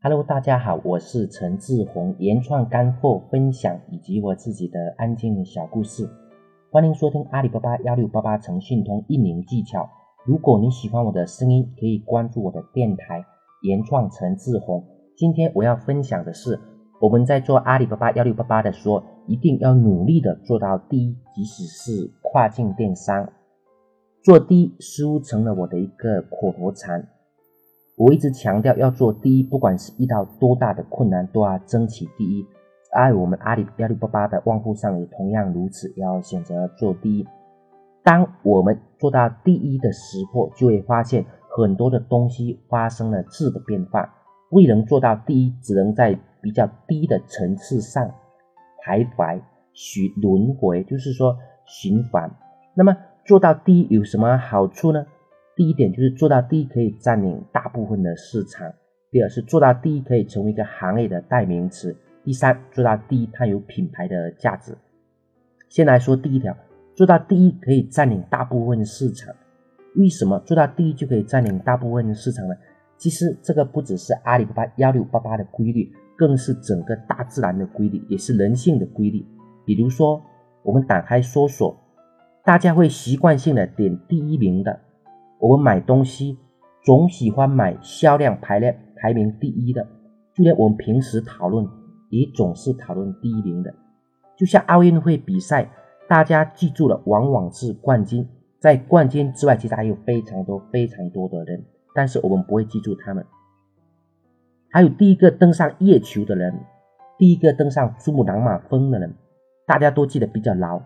Hello，大家好，我是陈志宏，原创干货分享以及我自己的安静小故事，欢迎收听阿里巴巴幺六八八诚信通运营技巧。如果你喜欢我的声音，可以关注我的电台原创陈志宏。今天我要分享的是，我们在做阿里巴巴幺六八八的时候，一定要努力的做到第一，即使是跨境电商，做第一似乎成了我的一个口头禅。我一直强调要做第一，不管是遇到多大的困难，都要争取第一。而我们阿里幺六八八的旺铺上也同样如此，要选择做第一。当我们做到第一的时候，就会发现很多的东西发生了质的变化。未能做到第一，只能在比较低的层次上徘徊、循轮回，就是说循环。那么做到第一有什么好处呢？第一点就是做到第一可以占领大部分的市场，第二是做到第一可以成为一个行业的代名词，第三做到第一它有品牌的价值。先来说第一条，做到第一可以占领大部分市场。为什么做到第一就可以占领大部分市场呢？其实这个不只是阿里巴巴幺六八八的规律，更是整个大自然的规律，也是人性的规律。比如说，我们打开搜索，大家会习惯性的点第一名的。我们买东西总喜欢买销量排列排名第一的，就连我们平时讨论也总是讨论第一名的。就像奥运会比赛，大家记住了往往是冠军，在冠军之外，其实还有非常多非常多的人，但是我们不会记住他们。还有第一个登上月球的人，第一个登上珠穆朗玛峰的人，大家都记得比较牢，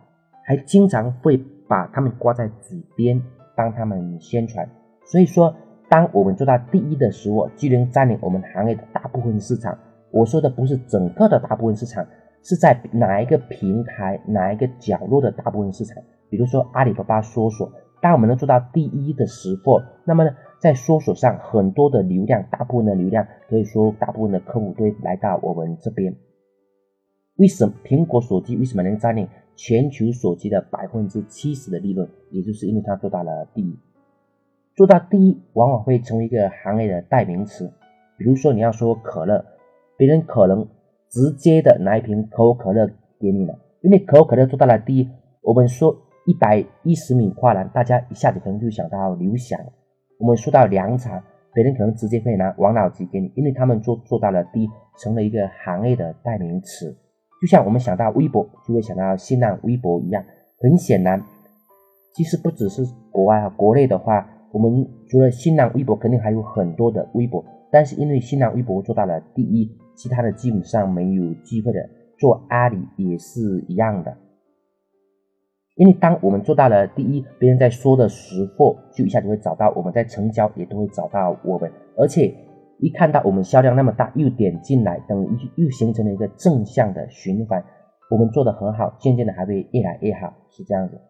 还经常会把他们挂在嘴边。帮他们宣传，所以说，当我们做到第一的时候，就能占领我们行业的大部分市场。我说的不是整个的大部分市场，是在哪一个平台、哪一个角落的大部分市场。比如说阿里巴巴搜索，当我们能做到第一的时候，那么呢，在搜索上很多的流量，大部分的流量，可以说大部分的客户都来到我们这边。为什么苹果手机为什么能占领？全球手机的百分之七十的利润，也就是因为它做到了第一。做到第一，往往会成为一个行业的代名词。比如说，你要说可乐，别人可能直接的拿一瓶可口可乐给你了，因为可口可乐做到了第一。我们说一百一十米跨栏，大家一下子可能就想到刘翔。我们说到凉茶，别人可能直接会拿王老吉给你，因为他们做做到了第一，成了一个行业的代名词。就像我们想到微博，就会想到新浪微博一样。很显然，其实不只是国外啊，国内的话，我们除了新浪微博，肯定还有很多的微博。但是因为新浪微博做到了第一，其他的基本上没有机会的。做阿里也是一样的。因为当我们做到了第一，别人在说的时候，就一下就会找到我们，在成交也都会找到我们，而且。一看到我们销量那么大，又点进来，等于又形成了一个正向的循环。我们做的很好，渐渐的还会越来越好，是这样子。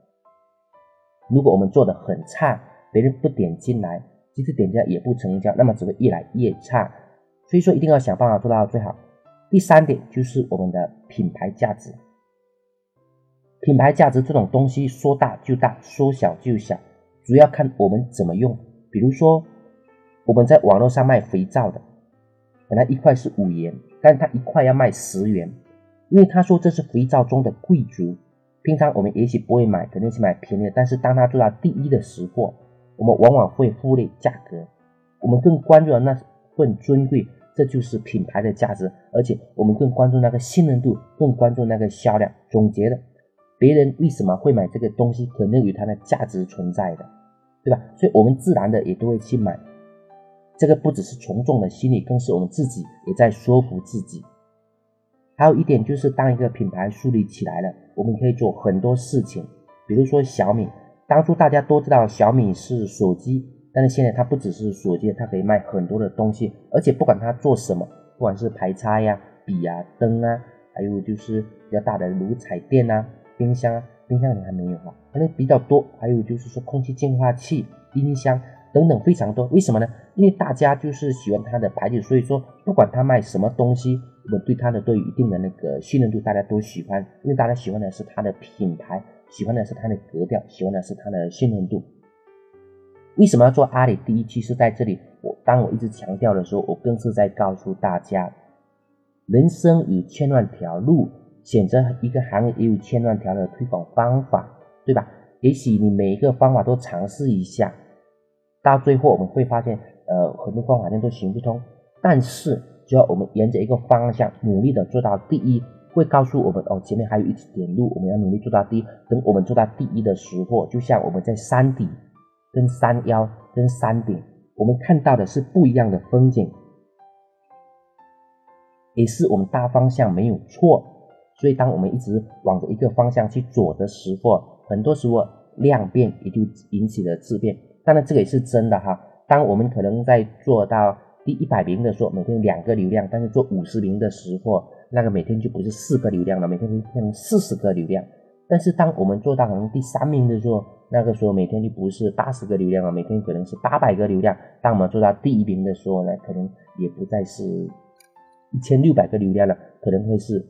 如果我们做的很差，别人不点进来，即使点进来也不成交，那么只会越来越差。所以说，一定要想办法做到最好。第三点就是我们的品牌价值。品牌价值这种东西，说大就大，说小就小，主要看我们怎么用。比如说。我们在网络上卖肥皂的，本来一块是五元，但是他一块要卖十元，因为他说这是肥皂中的贵族。平常我们也许不会买，肯定是买便宜的。但是当他做到第一的时候，我们往往会忽略价格，我们更关注的那份尊贵，这就是品牌的价值。而且我们更关注那个信任度，更关注那个销量。总结的，别人为什么会买这个东西，可能有它的价值存在的，对吧？所以我们自然的也都会去买。这个不只是从众的心理，更是我们自己也在说服自己。还有一点就是，当一个品牌树立起来了，我们可以做很多事情。比如说小米，当初大家都知道小米是手机，但是现在它不只是手机，它可以卖很多的东西，而且不管它做什么，不管是排插呀、笔啊、灯啊，还有就是比较大的如彩电啊、冰箱啊，冰箱你还没有哈，可能比较多。还有就是说空气净化器、音箱。等等非常多，为什么呢？因为大家就是喜欢它的牌子，所以说不管他卖什么东西，我们对它的都有一定的那个信任度，大家都喜欢，因为大家喜欢的是它的品牌，喜欢的是它的格调，喜欢的是它的信任度。为什么要做阿里第一？期是在这里，我当我一直强调的时候，我更是在告诉大家，人生有千万条路，选择一个行业也有千万条的推广方法，对吧？也许你每一个方法都尝试一下，到最后我们会发现，呃，很多方法都行不通。但是只要我们沿着一个方向努力的做到第一。会告诉我们哦，前面还有一点路，我们要努力做到第一。等我们做到第一的时候，就像我们在山底、跟山腰、跟山顶，我们看到的是不一样的风景，也是我们大方向没有错。所以，当我们一直往着一个方向去走的时候，很多时候量变也就引起了质变。当然，这个也是真的哈。当我们可能在做到第一百名的时候，每天两个流量，但是做五十名的时候。那个每天就不是四个流量了，每天会变成四十个流量。但是当我们做到可能第三名的时候，那个时候每天就不是八十个流量了，每天可能是八百个流量。当我们做到第一名的时候呢，可能也不再是一千六百个流量了，可能会是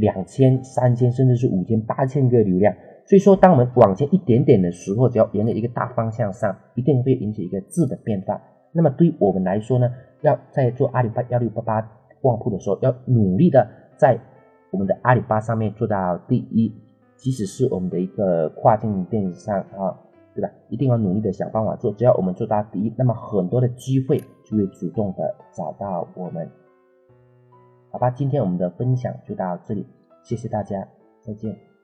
两千、三千，甚至是五千、八千个流量。所以说，当我们往前一点点的时候，只要沿着一个大方向上，一定会引起一个质的变化。那么对于我们来说呢，要在做阿里巴幺六八八。旺铺的时候，要努力的在我们的阿里巴上面做到第一，即使是我们的一个跨境电商啊，对吧？一定要努力的想办法做。只要我们做到第一，那么很多的机会就会主动的找到我们。好吧，今天我们的分享就到这里，谢谢大家，再见。